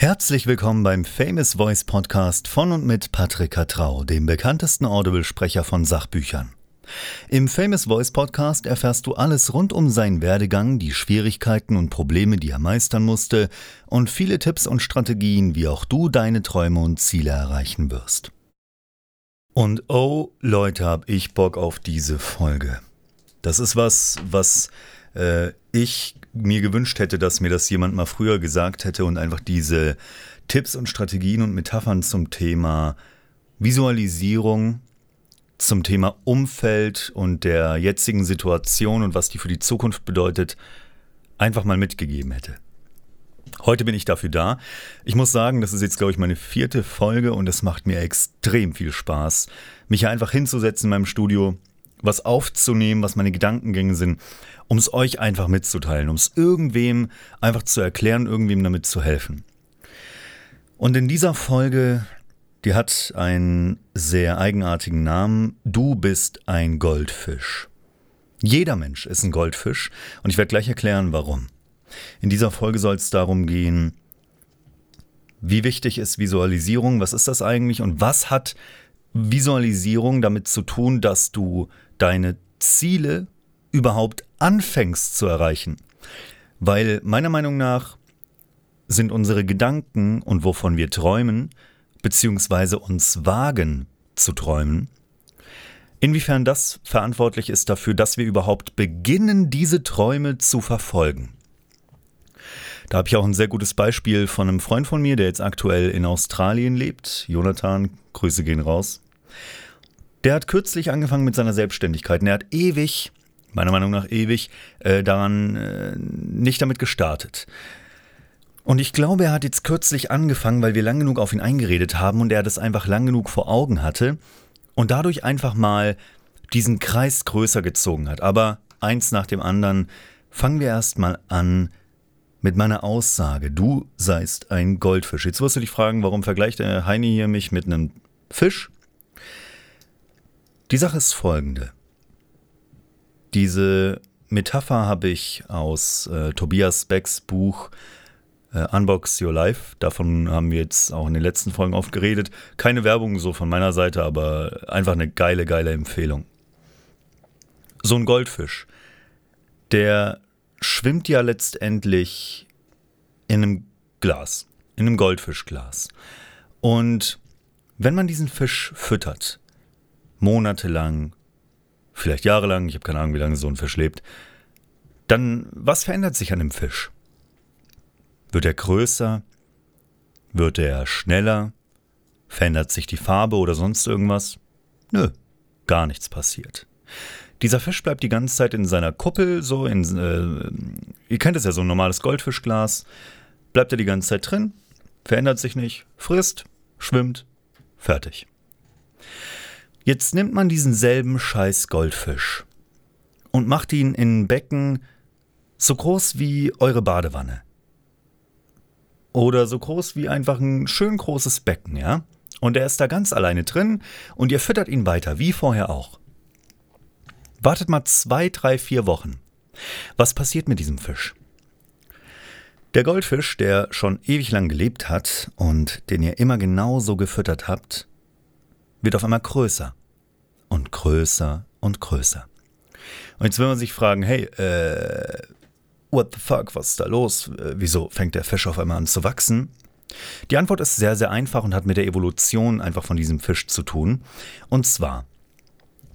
Herzlich willkommen beim Famous Voice Podcast von und mit Patrick Katrau, dem bekanntesten Audible-Sprecher von Sachbüchern. Im Famous Voice Podcast erfährst du alles rund um seinen Werdegang, die Schwierigkeiten und Probleme, die er meistern musste und viele Tipps und Strategien, wie auch du deine Träume und Ziele erreichen wirst. Und oh Leute, hab ich Bock auf diese Folge. Das ist was, was äh, ich mir gewünscht hätte, dass mir das jemand mal früher gesagt hätte und einfach diese Tipps und Strategien und Metaphern zum Thema Visualisierung, zum Thema Umfeld und der jetzigen Situation und was die für die Zukunft bedeutet, einfach mal mitgegeben hätte. Heute bin ich dafür da. Ich muss sagen, das ist jetzt, glaube ich, meine vierte Folge und es macht mir extrem viel Spaß, mich hier einfach hinzusetzen in meinem Studio, was aufzunehmen, was meine Gedankengänge sind um es euch einfach mitzuteilen, um es irgendwem einfach zu erklären, irgendwem damit zu helfen. Und in dieser Folge, die hat einen sehr eigenartigen Namen. Du bist ein Goldfisch. Jeder Mensch ist ein Goldfisch und ich werde gleich erklären, warum. In dieser Folge soll es darum gehen, wie wichtig ist Visualisierung, was ist das eigentlich und was hat Visualisierung damit zu tun, dass du deine Ziele überhaupt anfängst zu erreichen. Weil meiner Meinung nach sind unsere Gedanken und wovon wir träumen, beziehungsweise uns wagen zu träumen, inwiefern das verantwortlich ist dafür, dass wir überhaupt beginnen, diese Träume zu verfolgen. Da habe ich auch ein sehr gutes Beispiel von einem Freund von mir, der jetzt aktuell in Australien lebt. Jonathan, Grüße gehen raus. Der hat kürzlich angefangen mit seiner Selbstständigkeit. Und er hat ewig meiner Meinung nach ewig, äh, daran äh, nicht damit gestartet. Und ich glaube, er hat jetzt kürzlich angefangen, weil wir lang genug auf ihn eingeredet haben und er das einfach lang genug vor Augen hatte und dadurch einfach mal diesen Kreis größer gezogen hat. Aber eins nach dem anderen, fangen wir erstmal an mit meiner Aussage, du seist ein Goldfisch. Jetzt wirst du dich fragen, warum vergleicht der Heini hier mich mit einem Fisch? Die Sache ist folgende. Diese Metapher habe ich aus äh, Tobias Becks Buch äh, Unbox Your Life. Davon haben wir jetzt auch in den letzten Folgen oft geredet. Keine Werbung so von meiner Seite, aber einfach eine geile, geile Empfehlung. So ein Goldfisch, der schwimmt ja letztendlich in einem Glas, in einem Goldfischglas. Und wenn man diesen Fisch füttert, monatelang, vielleicht jahrelang, ich habe keine Ahnung, wie lange so ein Fisch lebt, dann was verändert sich an dem Fisch? Wird er größer? Wird er schneller? Verändert sich die Farbe oder sonst irgendwas? Nö, gar nichts passiert. Dieser Fisch bleibt die ganze Zeit in seiner Kuppel, so in, äh, ihr kennt es ja, so ein normales Goldfischglas. Bleibt er die ganze Zeit drin, verändert sich nicht, frisst, schwimmt, fertig. Jetzt nimmt man diesen selben Scheiß Goldfisch und macht ihn in ein Becken so groß wie eure Badewanne. Oder so groß wie einfach ein schön großes Becken, ja? Und er ist da ganz alleine drin und ihr füttert ihn weiter, wie vorher auch. Wartet mal zwei, drei, vier Wochen. Was passiert mit diesem Fisch? Der Goldfisch, der schon ewig lang gelebt hat und den ihr immer genauso gefüttert habt, wird auf einmal größer und größer und größer. Und jetzt will man sich fragen, hey, äh, what the fuck, was ist da los? Äh, wieso fängt der Fisch auf einmal an zu wachsen? Die Antwort ist sehr, sehr einfach und hat mit der Evolution einfach von diesem Fisch zu tun. Und zwar,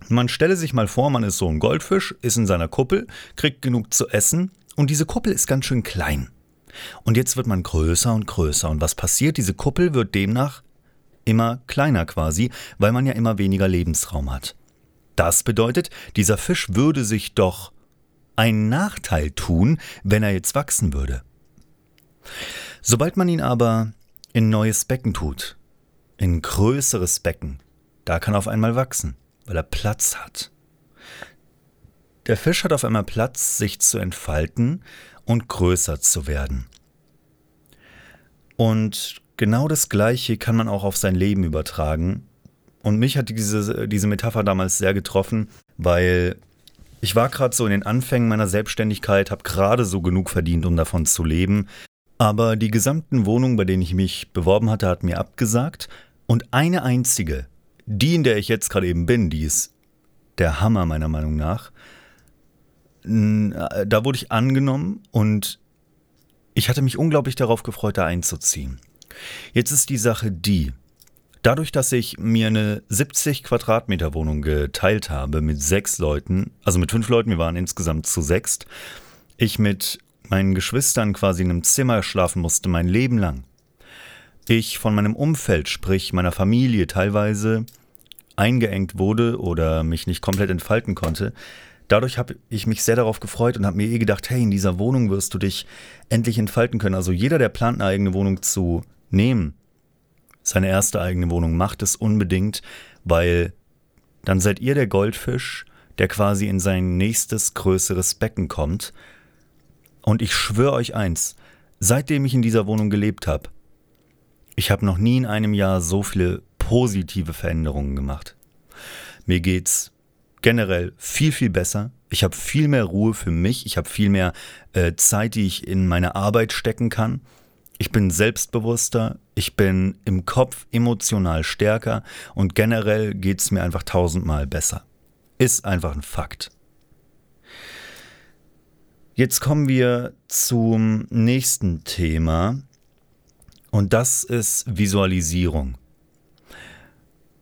man stelle sich mal vor, man ist so ein Goldfisch, ist in seiner Kuppel, kriegt genug zu essen und diese Kuppel ist ganz schön klein. Und jetzt wird man größer und größer. Und was passiert? Diese Kuppel wird demnach immer kleiner quasi, weil man ja immer weniger Lebensraum hat. Das bedeutet, dieser Fisch würde sich doch einen Nachteil tun, wenn er jetzt wachsen würde. Sobald man ihn aber in neues Becken tut, in größeres Becken, da kann er auf einmal wachsen, weil er Platz hat. Der Fisch hat auf einmal Platz, sich zu entfalten und größer zu werden. Und genau das Gleiche kann man auch auf sein Leben übertragen. Und mich hat diese, diese Metapher damals sehr getroffen, weil ich war gerade so in den Anfängen meiner Selbstständigkeit, habe gerade so genug verdient, um davon zu leben. Aber die gesamten Wohnungen, bei denen ich mich beworben hatte, hat mir abgesagt. Und eine einzige, die, in der ich jetzt gerade eben bin, die ist der Hammer meiner Meinung nach. Da wurde ich angenommen und ich hatte mich unglaublich darauf gefreut, da einzuziehen. Jetzt ist die Sache die, dadurch, dass ich mir eine 70 Quadratmeter Wohnung geteilt habe mit sechs Leuten, also mit fünf Leuten, wir waren insgesamt zu sechst, ich mit meinen Geschwistern quasi in einem Zimmer schlafen musste, mein Leben lang. Ich von meinem Umfeld, sprich meiner Familie, teilweise eingeengt wurde oder mich nicht komplett entfalten konnte. Dadurch habe ich mich sehr darauf gefreut und habe mir eh gedacht, hey, in dieser Wohnung wirst du dich endlich entfalten können. Also jeder, der plant, eine eigene Wohnung zu nehmen, seine erste eigene Wohnung, macht es unbedingt, weil dann seid ihr der Goldfisch, der quasi in sein nächstes größeres Becken kommt und ich schwöre euch eins, seitdem ich in dieser Wohnung gelebt habe, ich habe noch nie in einem Jahr so viele positive Veränderungen gemacht. Mir geht's generell viel, viel besser. Ich habe viel mehr Ruhe für mich. Ich habe viel mehr äh, Zeit, die ich in meine Arbeit stecken kann. Ich bin selbstbewusster. Ich bin im Kopf emotional stärker. Und generell geht's mir einfach tausendmal besser. Ist einfach ein Fakt. Jetzt kommen wir zum nächsten Thema und das ist Visualisierung.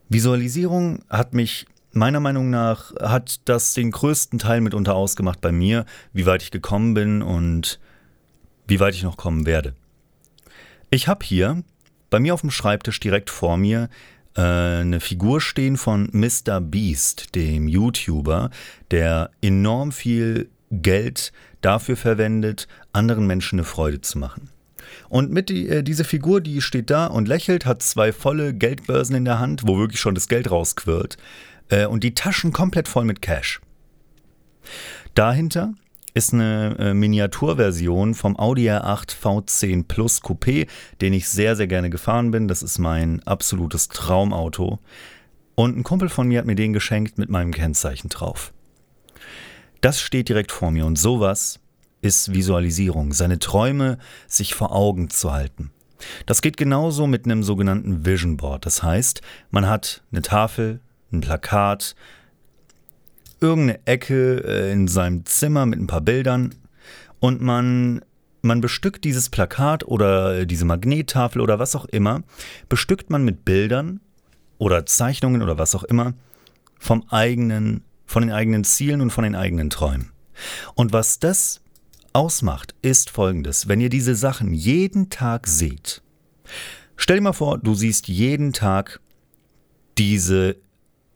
Visualisierung hat mich meiner Meinung nach hat das den größten Teil mitunter ausgemacht bei mir, wie weit ich gekommen bin und wie weit ich noch kommen werde. Ich habe hier bei mir auf dem Schreibtisch direkt vor mir äh, eine Figur stehen von Mr. Beast, dem YouTuber, der enorm viel Geld dafür verwendet, anderen Menschen eine Freude zu machen. Und mit die, äh, diese Figur, die steht da und lächelt, hat zwei volle Geldbörsen in der Hand, wo wirklich schon das Geld rausquirlt, äh, und die Taschen komplett voll mit Cash. Dahinter ist eine äh, Miniaturversion vom Audi R8 V10 Plus Coupé, den ich sehr, sehr gerne gefahren bin. Das ist mein absolutes Traumauto. Und ein Kumpel von mir hat mir den geschenkt mit meinem Kennzeichen drauf. Das steht direkt vor mir und sowas ist Visualisierung, seine Träume sich vor Augen zu halten. Das geht genauso mit einem sogenannten Vision Board. Das heißt, man hat eine Tafel, ein Plakat, irgendeine Ecke äh, in seinem Zimmer mit ein paar Bildern und man, man bestückt dieses Plakat oder diese Magnettafel oder was auch immer, bestückt man mit Bildern oder Zeichnungen oder was auch immer vom eigenen von den eigenen Zielen und von den eigenen Träumen. Und was das ausmacht, ist folgendes. Wenn ihr diese Sachen jeden Tag seht, stell dir mal vor, du siehst jeden Tag diese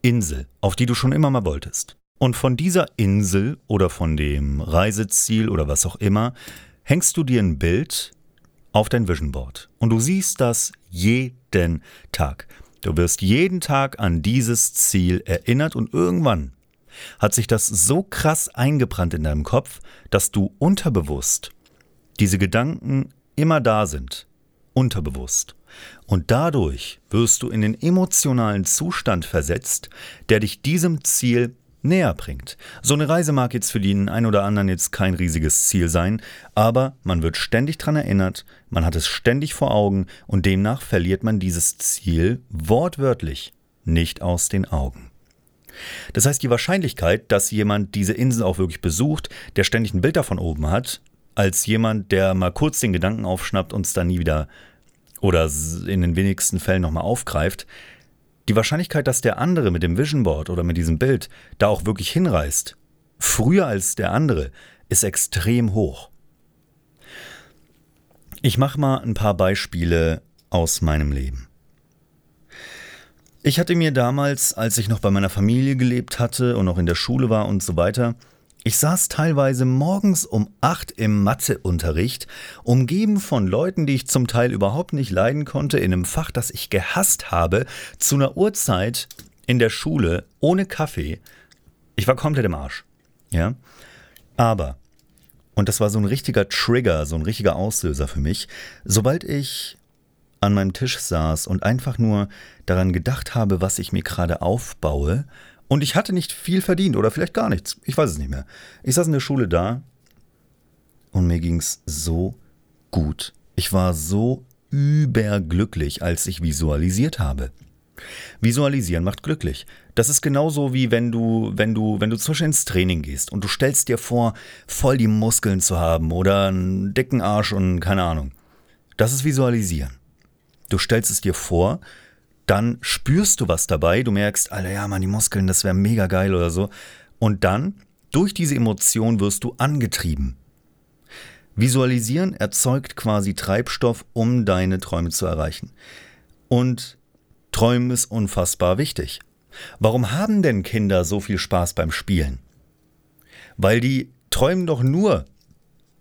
Insel, auf die du schon immer mal wolltest. Und von dieser Insel oder von dem Reiseziel oder was auch immer, hängst du dir ein Bild auf dein Vision Board. Und du siehst das jeden Tag. Du wirst jeden Tag an dieses Ziel erinnert und irgendwann hat sich das so krass eingebrannt in deinem Kopf, dass du unterbewusst diese Gedanken immer da sind, unterbewusst. Und dadurch wirst du in den emotionalen Zustand versetzt, der dich diesem Ziel näher bringt. So eine Reise mag jetzt für den einen oder anderen jetzt kein riesiges Ziel sein, aber man wird ständig daran erinnert, man hat es ständig vor Augen und demnach verliert man dieses Ziel wortwörtlich nicht aus den Augen. Das heißt, die Wahrscheinlichkeit, dass jemand diese Insel auch wirklich besucht, der ständig ein Bild davon oben hat, als jemand, der mal kurz den Gedanken aufschnappt und es dann nie wieder oder in den wenigsten Fällen nochmal aufgreift, die Wahrscheinlichkeit, dass der andere mit dem Vision Board oder mit diesem Bild da auch wirklich hinreist, früher als der andere, ist extrem hoch. Ich mache mal ein paar Beispiele aus meinem Leben. Ich hatte mir damals, als ich noch bei meiner Familie gelebt hatte und noch in der Schule war und so weiter, ich saß teilweise morgens um acht im Matheunterricht, umgeben von Leuten, die ich zum Teil überhaupt nicht leiden konnte, in einem Fach, das ich gehasst habe, zu einer Uhrzeit in der Schule, ohne Kaffee. Ich war komplett im Arsch. Ja. Aber, und das war so ein richtiger Trigger, so ein richtiger Auslöser für mich, sobald ich an meinem Tisch saß und einfach nur daran gedacht habe, was ich mir gerade aufbaue, und ich hatte nicht viel verdient oder vielleicht gar nichts, ich weiß es nicht mehr. Ich saß in der Schule da und mir ging es so gut Ich war so überglücklich, als ich visualisiert habe. Visualisieren macht glücklich. Das ist genauso wie wenn du, wenn du, wenn du zum Beispiel ins Training gehst und du stellst dir vor, voll die Muskeln zu haben oder einen dicken Arsch und keine Ahnung. Das ist Visualisieren. Du stellst es dir vor, dann spürst du was dabei, du merkst, Alter, ja, Mann, die Muskeln, das wäre mega geil oder so. Und dann, durch diese Emotion wirst du angetrieben. Visualisieren erzeugt quasi Treibstoff, um deine Träume zu erreichen. Und Träumen ist unfassbar wichtig. Warum haben denn Kinder so viel Spaß beim Spielen? Weil die träumen doch nur.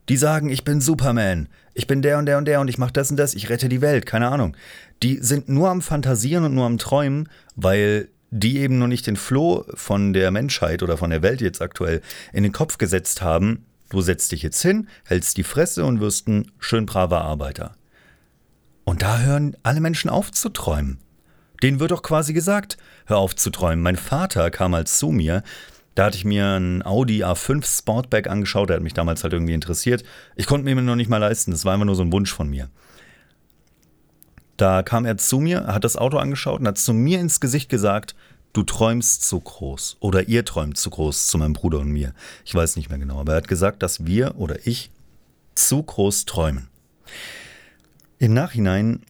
Die sagen, ich bin Superman, ich bin der und der und der und ich mache das und das, ich rette die Welt, keine Ahnung. Die sind nur am Fantasieren und nur am Träumen, weil die eben noch nicht den Floh von der Menschheit oder von der Welt jetzt aktuell in den Kopf gesetzt haben, Du setzt dich jetzt hin, hältst die Fresse und wirst ein schön braver Arbeiter. Und da hören alle Menschen auf zu träumen. Denen wird doch quasi gesagt, hör auf zu träumen. Mein Vater kam mal zu mir, da hatte ich mir ein Audi A5 Sportback angeschaut, der hat mich damals halt irgendwie interessiert. Ich konnte mir noch nicht mal leisten, das war einfach nur so ein Wunsch von mir. Da kam er zu mir, hat das Auto angeschaut und hat zu mir ins Gesicht gesagt, du träumst zu groß oder ihr träumt zu groß zu meinem Bruder und mir. Ich weiß nicht mehr genau, aber er hat gesagt, dass wir oder ich zu groß träumen. Im Nachhinein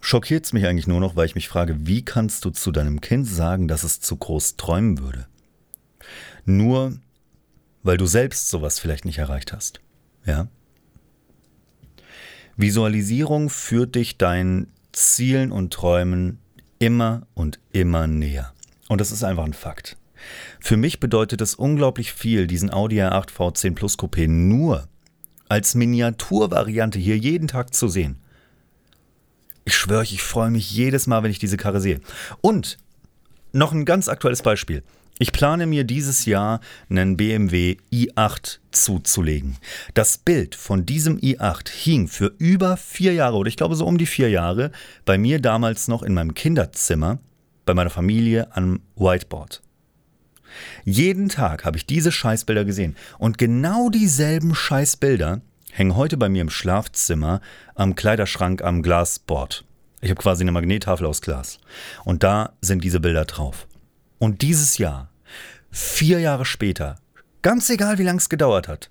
schockiert es mich eigentlich nur noch, weil ich mich frage, wie kannst du zu deinem Kind sagen, dass es zu groß träumen würde? Nur weil du selbst sowas vielleicht nicht erreicht hast. Ja? Visualisierung führt dich deinen Zielen und Träumen immer und immer näher. Und das ist einfach ein Fakt. Für mich bedeutet es unglaublich viel, diesen Audi R8 V10 Plus Coupé nur als Miniaturvariante hier jeden Tag zu sehen. Ich schwöre euch, ich freue mich jedes Mal, wenn ich diese Karre sehe. Und noch ein ganz aktuelles Beispiel. Ich plane mir dieses Jahr einen BMW i8 zuzulegen. Das Bild von diesem i8 hing für über vier Jahre oder ich glaube so um die vier Jahre bei mir damals noch in meinem Kinderzimmer bei meiner Familie am Whiteboard. Jeden Tag habe ich diese Scheißbilder gesehen und genau dieselben Scheißbilder hängen heute bei mir im Schlafzimmer am Kleiderschrank am Glasboard. Ich habe quasi eine Magnettafel aus Glas und da sind diese Bilder drauf. Und dieses Jahr, vier Jahre später, ganz egal wie lange es gedauert hat,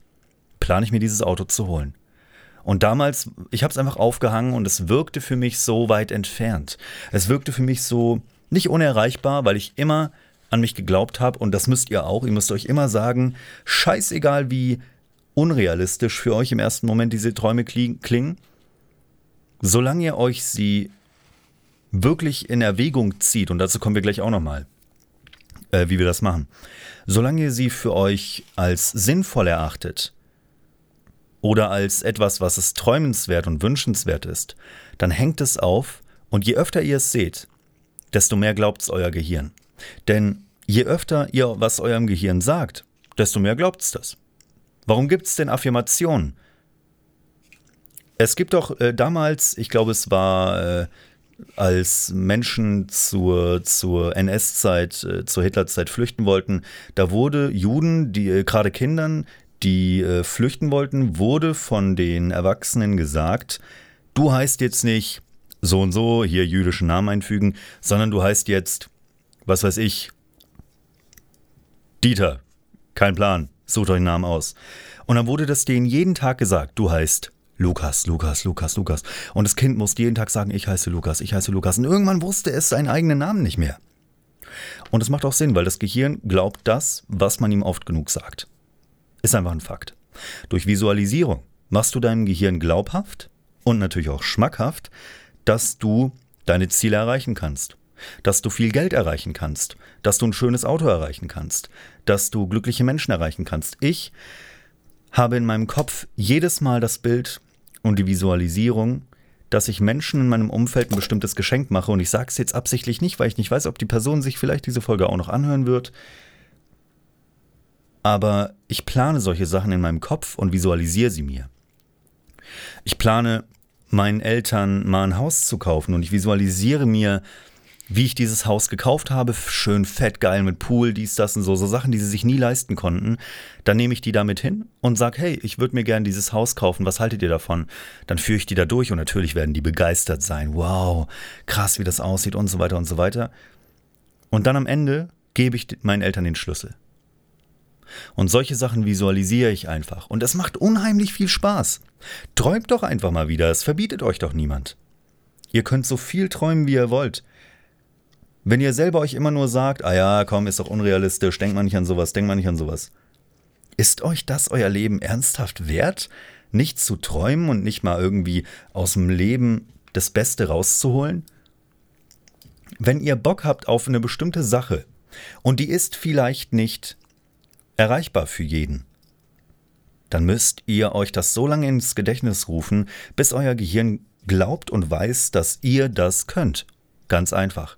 plane ich mir dieses Auto zu holen. Und damals, ich habe es einfach aufgehangen und es wirkte für mich so weit entfernt. Es wirkte für mich so nicht unerreichbar, weil ich immer an mich geglaubt habe und das müsst ihr auch. Ihr müsst euch immer sagen, scheißegal wie unrealistisch für euch im ersten Moment diese Träume klingen, solange ihr euch sie wirklich in Erwägung zieht, und dazu kommen wir gleich auch nochmal, äh, wie wir das machen. Solange ihr sie für euch als sinnvoll erachtet oder als etwas, was es träumenswert und wünschenswert ist, dann hängt es auf und je öfter ihr es seht, desto mehr glaubt es euer Gehirn. Denn je öfter ihr was eurem Gehirn sagt, desto mehr glaubt es das. Warum gibt es denn Affirmationen? Es gibt doch äh, damals, ich glaube, es war äh, als Menschen zur, zur NS-Zeit, äh, zur Hitler-Zeit flüchten wollten, da wurde Juden, die äh, gerade Kindern, die äh, flüchten wollten, wurde von den Erwachsenen gesagt, du heißt jetzt nicht so und so, hier jüdischen Namen einfügen, sondern du heißt jetzt, was weiß ich, Dieter. Kein Plan, sucht euch einen Namen aus. Und dann wurde das denen jeden Tag gesagt, du heißt Lukas, Lukas, Lukas, Lukas. Und das Kind musste jeden Tag sagen, ich heiße Lukas, ich heiße Lukas. Und irgendwann wusste es seinen eigenen Namen nicht mehr. Und das macht auch Sinn, weil das Gehirn glaubt das, was man ihm oft genug sagt. Ist einfach ein Fakt. Durch Visualisierung machst du deinem Gehirn glaubhaft und natürlich auch schmackhaft, dass du deine Ziele erreichen kannst, dass du viel Geld erreichen kannst, dass du ein schönes Auto erreichen kannst, dass du glückliche Menschen erreichen kannst. Ich habe in meinem Kopf jedes Mal das Bild und die Visualisierung, dass ich Menschen in meinem Umfeld ein bestimmtes Geschenk mache und ich sage es jetzt absichtlich nicht, weil ich nicht weiß, ob die Person sich vielleicht diese Folge auch noch anhören wird. Aber ich plane solche Sachen in meinem Kopf und visualisiere sie mir. Ich plane meinen Eltern mal ein Haus zu kaufen und ich visualisiere mir, wie ich dieses Haus gekauft habe, schön fett geil mit Pool, dies, das und so, so Sachen, die sie sich nie leisten konnten. Dann nehme ich die damit hin und sage, hey, ich würde mir gerne dieses Haus kaufen, was haltet ihr davon? Dann führe ich die da durch und natürlich werden die begeistert sein. Wow, krass, wie das aussieht und so weiter und so weiter. Und dann am Ende gebe ich meinen Eltern den Schlüssel. Und solche Sachen visualisiere ich einfach. Und es macht unheimlich viel Spaß. Träumt doch einfach mal wieder, es verbietet euch doch niemand. Ihr könnt so viel träumen, wie ihr wollt. Wenn ihr selber euch immer nur sagt, ah ja, komm, ist doch unrealistisch, denkt man nicht an sowas, denkt man nicht an sowas. Ist euch das euer Leben ernsthaft wert, nicht zu träumen und nicht mal irgendwie aus dem Leben das Beste rauszuholen? Wenn ihr Bock habt auf eine bestimmte Sache und die ist vielleicht nicht erreichbar für jeden, dann müsst ihr euch das so lange ins Gedächtnis rufen, bis euer Gehirn glaubt und weiß, dass ihr das könnt. Ganz einfach.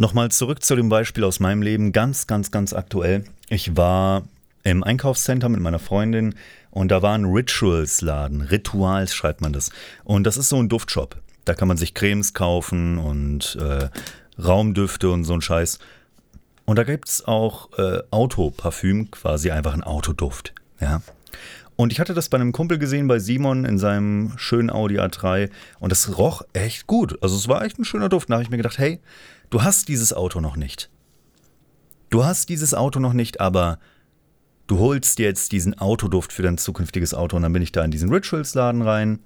Nochmal zurück zu dem Beispiel aus meinem Leben, ganz, ganz, ganz aktuell. Ich war im Einkaufscenter mit meiner Freundin und da war ein Rituals-Laden. Rituals schreibt man das. Und das ist so ein Duftshop. Da kann man sich Cremes kaufen und äh, Raumdüfte und so ein Scheiß. Und da gibt es auch äh, Autoparfüm, quasi einfach ein Autoduft. Ja. Und ich hatte das bei einem Kumpel gesehen, bei Simon in seinem schönen Audi A3 und das roch echt gut. Also es war echt ein schöner Duft. Da habe ich mir gedacht, hey, Du hast dieses Auto noch nicht. Du hast dieses Auto noch nicht, aber du holst jetzt diesen Autoduft für dein zukünftiges Auto und dann bin ich da in diesen Rituals-Laden rein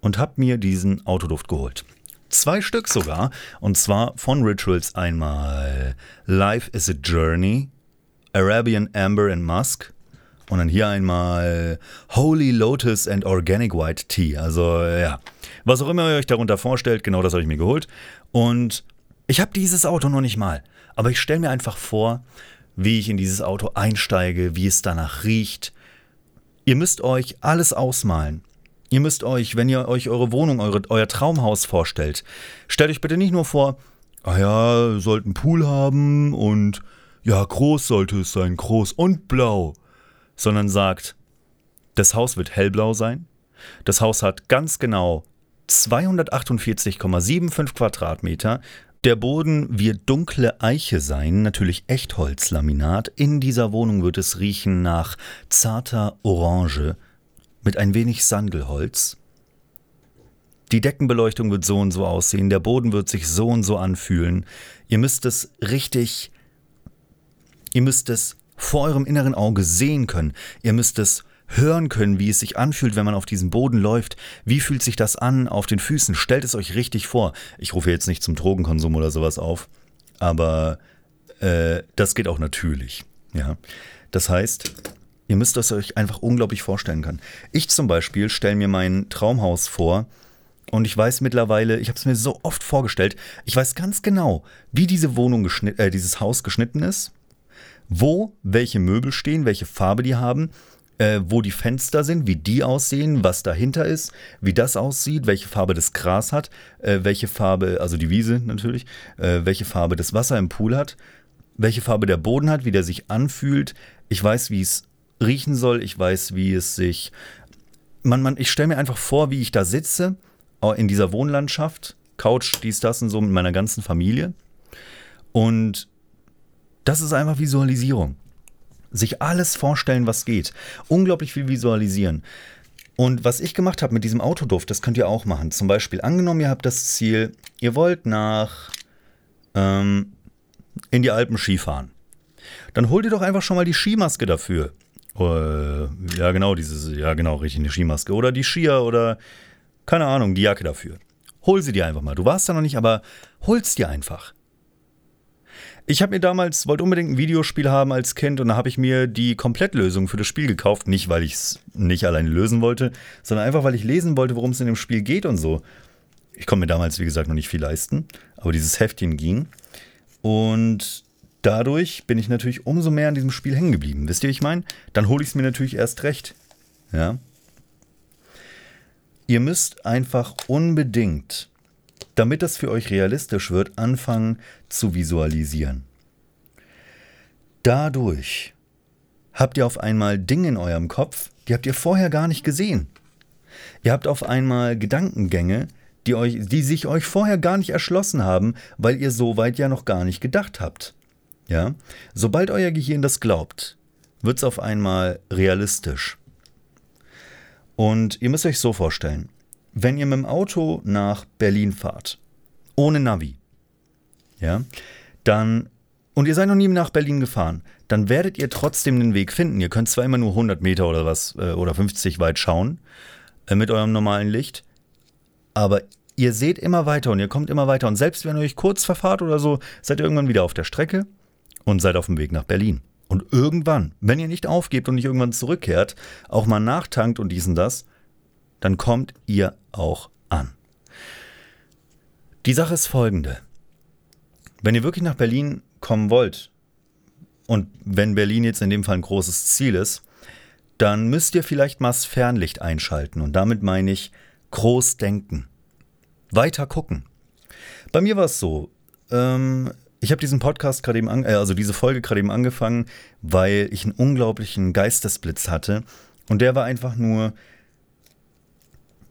und hab mir diesen Autoduft geholt. Zwei Stück sogar, und zwar von Rituals einmal Life is a Journey, Arabian Amber and Musk und dann hier einmal Holy Lotus and Organic White Tea. Also ja, was auch immer ihr euch darunter vorstellt, genau das habe ich mir geholt. Und ich habe dieses Auto noch nicht mal. Aber ich stelle mir einfach vor, wie ich in dieses Auto einsteige, wie es danach riecht. Ihr müsst euch alles ausmalen. Ihr müsst euch, wenn ihr euch eure Wohnung, eure, euer Traumhaus vorstellt, stellt euch bitte nicht nur vor, ah ja, sollt einen Pool haben und ja, groß sollte es sein, groß und blau, sondern sagt, das Haus wird hellblau sein, das Haus hat ganz genau 248,75 Quadratmeter. Der Boden wird dunkle Eiche sein, natürlich Echtholzlaminat. In dieser Wohnung wird es riechen nach zarter Orange mit ein wenig Sandelholz. Die Deckenbeleuchtung wird so und so aussehen, der Boden wird sich so und so anfühlen. Ihr müsst es richtig, ihr müsst es vor eurem inneren Auge sehen können. Ihr müsst es hören können, wie es sich anfühlt, wenn man auf diesem Boden läuft. Wie fühlt sich das an auf den Füßen? Stellt es euch richtig vor. Ich rufe jetzt nicht zum Drogenkonsum oder sowas auf, aber äh, das geht auch natürlich. Ja, das heißt, ihr müsst es euch einfach unglaublich vorstellen können. Ich zum Beispiel stelle mir mein Traumhaus vor. Und ich weiß mittlerweile, ich habe es mir so oft vorgestellt, ich weiß ganz genau, wie diese Wohnung äh, dieses Haus geschnitten ist, wo welche Möbel stehen, welche Farbe die haben äh, wo die Fenster sind, wie die aussehen, was dahinter ist, wie das aussieht, welche Farbe das Gras hat, äh, welche Farbe, also die Wiese natürlich, äh, welche Farbe das Wasser im Pool hat, welche Farbe der Boden hat, wie der sich anfühlt. Ich weiß, wie es riechen soll, ich weiß, wie es sich. Man, man, ich stelle mir einfach vor, wie ich da sitze, in dieser Wohnlandschaft, Couch, dies, das und so mit meiner ganzen Familie. Und das ist einfach Visualisierung sich alles vorstellen, was geht. Unglaublich viel visualisieren. Und was ich gemacht habe mit diesem Autoduft, das könnt ihr auch machen. Zum Beispiel, angenommen, ihr habt das Ziel, ihr wollt nach ähm, in die Alpen Skifahren. Dann holt ihr doch einfach schon mal die Skimaske dafür. Äh, ja, genau, dieses, ja, genau, richtig, eine Skimaske. Oder die Skier oder, keine Ahnung, die Jacke dafür. Hol sie dir einfach mal. Du warst da noch nicht, aber hol's dir einfach. Ich habe mir damals, wollte unbedingt ein Videospiel haben als Kind und da habe ich mir die Komplettlösung für das Spiel gekauft. Nicht, weil ich es nicht alleine lösen wollte, sondern einfach, weil ich lesen wollte, worum es in dem Spiel geht und so. Ich konnte mir damals, wie gesagt, noch nicht viel leisten, aber dieses Heftchen ging. Und dadurch bin ich natürlich umso mehr an diesem Spiel hängen geblieben. Wisst ihr, wie ich meine? Dann hole ich es mir natürlich erst recht. Ja. Ihr müsst einfach unbedingt damit das für euch realistisch wird, anfangen zu visualisieren. Dadurch habt ihr auf einmal Dinge in eurem Kopf, die habt ihr vorher gar nicht gesehen. Ihr habt auf einmal Gedankengänge, die, euch, die sich euch vorher gar nicht erschlossen haben, weil ihr so weit ja noch gar nicht gedacht habt. Ja? Sobald euer Gehirn das glaubt, wird es auf einmal realistisch. Und ihr müsst euch so vorstellen, wenn ihr mit dem Auto nach Berlin fahrt, ohne Navi, ja, dann, und ihr seid noch nie nach Berlin gefahren, dann werdet ihr trotzdem den Weg finden. Ihr könnt zwar immer nur 100 Meter oder was, äh, oder 50 weit schauen, äh, mit eurem normalen Licht, aber ihr seht immer weiter und ihr kommt immer weiter. Und selbst wenn ihr euch kurz verfahrt oder so, seid ihr irgendwann wieder auf der Strecke und seid auf dem Weg nach Berlin. Und irgendwann, wenn ihr nicht aufgebt und nicht irgendwann zurückkehrt, auch mal nachtankt und dies und das, dann kommt ihr auch an. Die Sache ist folgende. Wenn ihr wirklich nach Berlin kommen wollt, und wenn Berlin jetzt in dem Fall ein großes Ziel ist, dann müsst ihr vielleicht mal das Fernlicht einschalten. Und damit meine ich groß denken. Weiter gucken. Bei mir war es so, ähm, ich habe diesen Podcast gerade eben, an, äh, also diese Folge gerade eben angefangen, weil ich einen unglaublichen Geistesblitz hatte. Und der war einfach nur,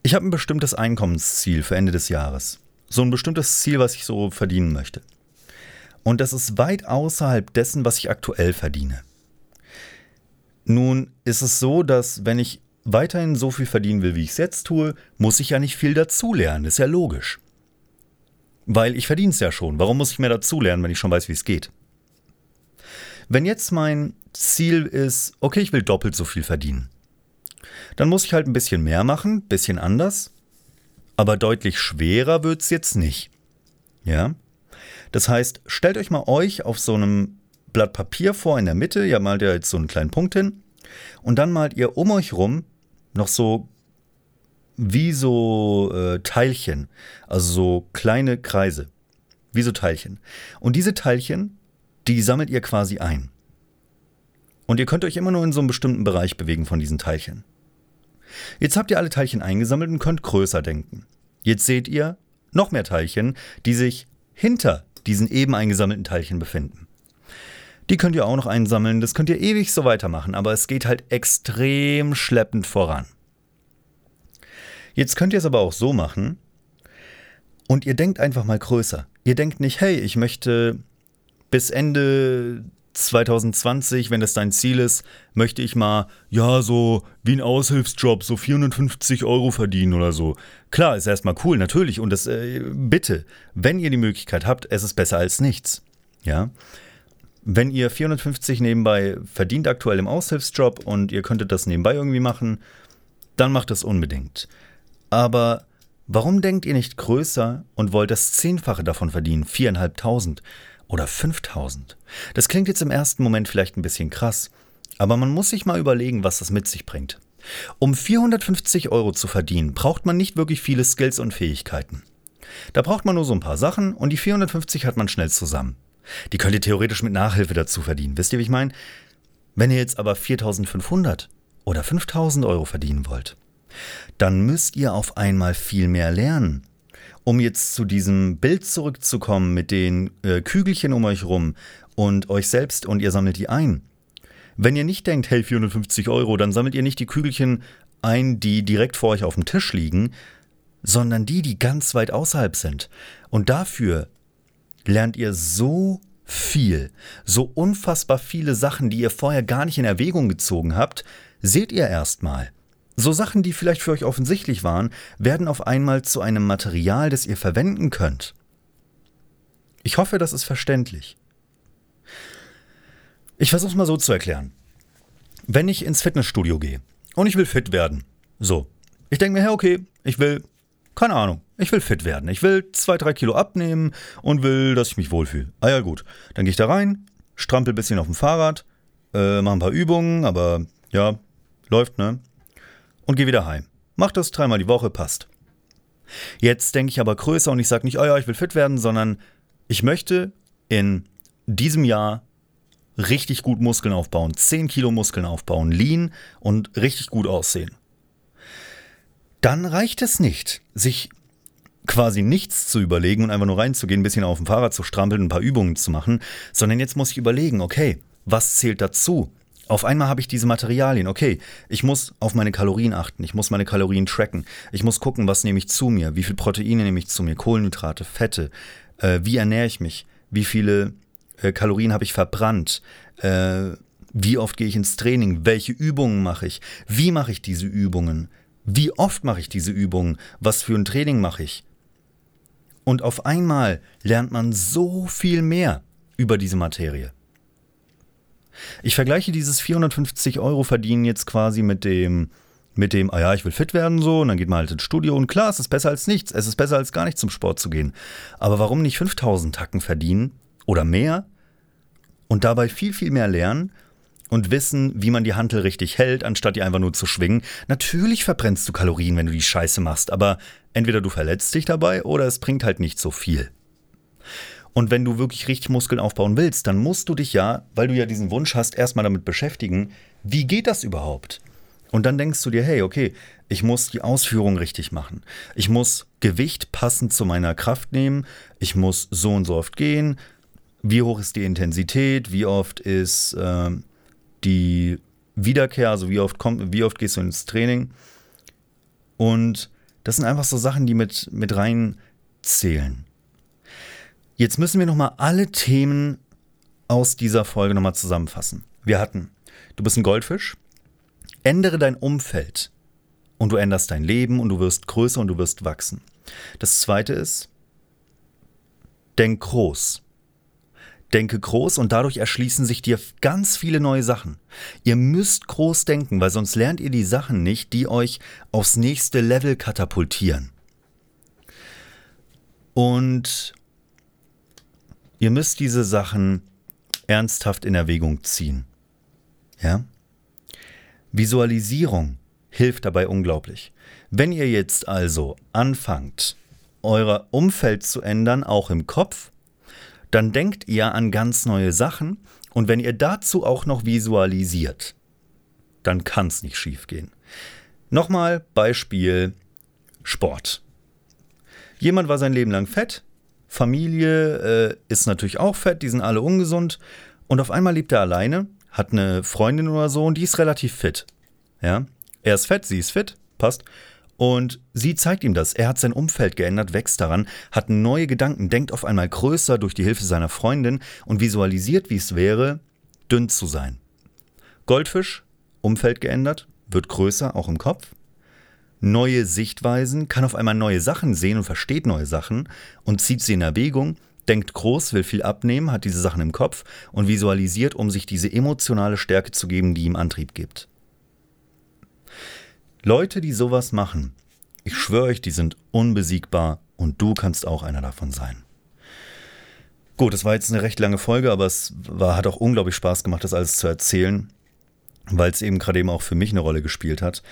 ich habe ein bestimmtes Einkommensziel für Ende des Jahres. So ein bestimmtes Ziel, was ich so verdienen möchte. Und das ist weit außerhalb dessen, was ich aktuell verdiene. Nun ist es so, dass wenn ich weiterhin so viel verdienen will, wie ich es jetzt tue, muss ich ja nicht viel dazulernen. Ist ja logisch. Weil ich verdiene es ja schon. Warum muss ich mehr dazulernen, wenn ich schon weiß, wie es geht? Wenn jetzt mein Ziel ist, okay, ich will doppelt so viel verdienen, dann muss ich halt ein bisschen mehr machen, bisschen anders, aber deutlich schwerer wird es jetzt nicht. Ja? Das heißt, stellt euch mal euch auf so einem Blatt Papier vor in der Mitte, ihr malt ja jetzt so einen kleinen Punkt hin, und dann malt ihr um euch rum noch so wie so äh, Teilchen, also so kleine Kreise, wie so Teilchen. Und diese Teilchen, die sammelt ihr quasi ein. Und ihr könnt euch immer nur in so einem bestimmten Bereich bewegen von diesen Teilchen. Jetzt habt ihr alle Teilchen eingesammelt und könnt größer denken. Jetzt seht ihr noch mehr Teilchen, die sich hinter diesen eben eingesammelten Teilchen befinden. Die könnt ihr auch noch einsammeln, das könnt ihr ewig so weitermachen, aber es geht halt extrem schleppend voran. Jetzt könnt ihr es aber auch so machen und ihr denkt einfach mal größer. Ihr denkt nicht, hey, ich möchte bis Ende 2020, wenn das dein Ziel ist, möchte ich mal, ja, so wie ein Aushilfsjob, so 450 Euro verdienen oder so. Klar, ist erstmal cool, natürlich. Und das, äh, bitte, wenn ihr die Möglichkeit habt, es ist besser als nichts. Ja. Wenn ihr 450 nebenbei verdient aktuell im Aushilfsjob und ihr könntet das nebenbei irgendwie machen, dann macht das unbedingt. Aber warum denkt ihr nicht größer und wollt das Zehnfache davon verdienen, viereinhalbtausend? Oder 5000. Das klingt jetzt im ersten Moment vielleicht ein bisschen krass, aber man muss sich mal überlegen, was das mit sich bringt. Um 450 Euro zu verdienen, braucht man nicht wirklich viele Skills und Fähigkeiten. Da braucht man nur so ein paar Sachen und die 450 hat man schnell zusammen. Die könnt ihr theoretisch mit Nachhilfe dazu verdienen. Wisst ihr, wie ich meine? Wenn ihr jetzt aber 4500 oder 5000 Euro verdienen wollt, dann müsst ihr auf einmal viel mehr lernen. Um jetzt zu diesem Bild zurückzukommen mit den äh, Kügelchen um euch rum und euch selbst und ihr sammelt die ein. Wenn ihr nicht denkt, hey, 450 Euro, dann sammelt ihr nicht die Kügelchen ein, die direkt vor euch auf dem Tisch liegen, sondern die, die ganz weit außerhalb sind. Und dafür lernt ihr so viel, so unfassbar viele Sachen, die ihr vorher gar nicht in Erwägung gezogen habt, seht ihr erstmal. So Sachen, die vielleicht für euch offensichtlich waren, werden auf einmal zu einem Material, das ihr verwenden könnt. Ich hoffe, das ist verständlich. Ich versuche es mal so zu erklären. Wenn ich ins Fitnessstudio gehe und ich will fit werden, so, ich denke mir, hey, okay, ich will, keine Ahnung, ich will fit werden. Ich will zwei, drei Kilo abnehmen und will, dass ich mich wohlfühle. Ah ja, gut. Dann gehe ich da rein, strampel ein bisschen auf dem Fahrrad, äh, mache ein paar Übungen, aber ja, läuft, ne? Und geh wieder heim. Mach das dreimal die Woche, passt. Jetzt denke ich aber größer und ich sage nicht, oh ja, ich will fit werden, sondern ich möchte in diesem Jahr richtig gut Muskeln aufbauen, 10 Kilo Muskeln aufbauen, lean und richtig gut aussehen. Dann reicht es nicht, sich quasi nichts zu überlegen und einfach nur reinzugehen, ein bisschen auf dem Fahrrad zu strampeln, ein paar Übungen zu machen, sondern jetzt muss ich überlegen, okay, was zählt dazu? Auf einmal habe ich diese Materialien. Okay, ich muss auf meine Kalorien achten, ich muss meine Kalorien tracken, ich muss gucken, was nehme ich zu mir, wie viel Proteine nehme ich zu mir, Kohlenhydrate, Fette, äh, wie ernähre ich mich, wie viele äh, Kalorien habe ich verbrannt, äh, wie oft gehe ich ins Training, welche Übungen mache ich, wie mache ich diese Übungen, wie oft mache ich diese Übungen, was für ein Training mache ich. Und auf einmal lernt man so viel mehr über diese Materie. Ich vergleiche dieses 450 Euro verdienen jetzt quasi mit dem, mit dem, ah ja, ich will fit werden so, und dann geht man halt ins Studio und klar, es ist besser als nichts, es ist besser als gar nicht zum Sport zu gehen. Aber warum nicht 5000 Tacken verdienen oder mehr und dabei viel, viel mehr lernen und wissen, wie man die Hantel richtig hält, anstatt die einfach nur zu schwingen. Natürlich verbrennst du Kalorien, wenn du die Scheiße machst, aber entweder du verletzt dich dabei oder es bringt halt nicht so viel. Und wenn du wirklich richtig Muskeln aufbauen willst, dann musst du dich ja, weil du ja diesen Wunsch hast, erstmal damit beschäftigen, wie geht das überhaupt? Und dann denkst du dir, hey, okay, ich muss die Ausführung richtig machen. Ich muss Gewicht passend zu meiner Kraft nehmen. Ich muss so und so oft gehen. Wie hoch ist die Intensität? Wie oft ist äh, die Wiederkehr? Also wie oft, kommt, wie oft gehst du ins Training? Und das sind einfach so Sachen, die mit, mit reinzählen. Jetzt müssen wir nochmal alle Themen aus dieser Folge nochmal zusammenfassen. Wir hatten, du bist ein Goldfisch, ändere dein Umfeld und du änderst dein Leben und du wirst größer und du wirst wachsen. Das zweite ist, denk groß. Denke groß und dadurch erschließen sich dir ganz viele neue Sachen. Ihr müsst groß denken, weil sonst lernt ihr die Sachen nicht, die euch aufs nächste Level katapultieren. Und Ihr müsst diese Sachen ernsthaft in Erwägung ziehen. Ja? Visualisierung hilft dabei unglaublich. Wenn ihr jetzt also anfangt, euer Umfeld zu ändern, auch im Kopf, dann denkt ihr an ganz neue Sachen und wenn ihr dazu auch noch visualisiert, dann kann es nicht schiefgehen. Nochmal Beispiel Sport. Jemand war sein Leben lang fett, Familie äh, ist natürlich auch fett, die sind alle ungesund. Und auf einmal lebt er alleine, hat eine Freundin oder so und die ist relativ fit. Ja? Er ist fett, sie ist fit, passt. Und sie zeigt ihm das. Er hat sein Umfeld geändert, wächst daran, hat neue Gedanken, denkt auf einmal größer durch die Hilfe seiner Freundin und visualisiert, wie es wäre, dünn zu sein. Goldfisch, Umfeld geändert, wird größer, auch im Kopf neue Sichtweisen, kann auf einmal neue Sachen sehen und versteht neue Sachen und zieht sie in Erwägung, denkt groß, will viel abnehmen, hat diese Sachen im Kopf und visualisiert, um sich diese emotionale Stärke zu geben, die ihm Antrieb gibt. Leute, die sowas machen, ich schwöre euch, die sind unbesiegbar und du kannst auch einer davon sein. Gut, das war jetzt eine recht lange Folge, aber es war, hat auch unglaublich Spaß gemacht, das alles zu erzählen, weil es eben gerade eben auch für mich eine Rolle gespielt hat.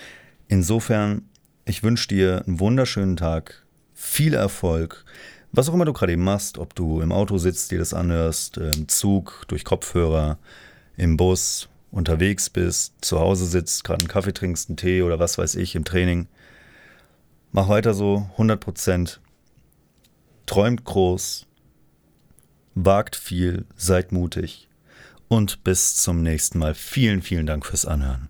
Insofern ich wünsche dir einen wunderschönen Tag, viel Erfolg, was auch immer du gerade eben machst, ob du im Auto sitzt, dir das anhörst, im Zug, durch Kopfhörer, im Bus, unterwegs bist, zu Hause sitzt, gerade einen Kaffee trinkst, einen Tee oder was weiß ich, im Training. Mach weiter so, 100 Prozent. Träumt groß, wagt viel, seid mutig und bis zum nächsten Mal. Vielen, vielen Dank fürs Anhören.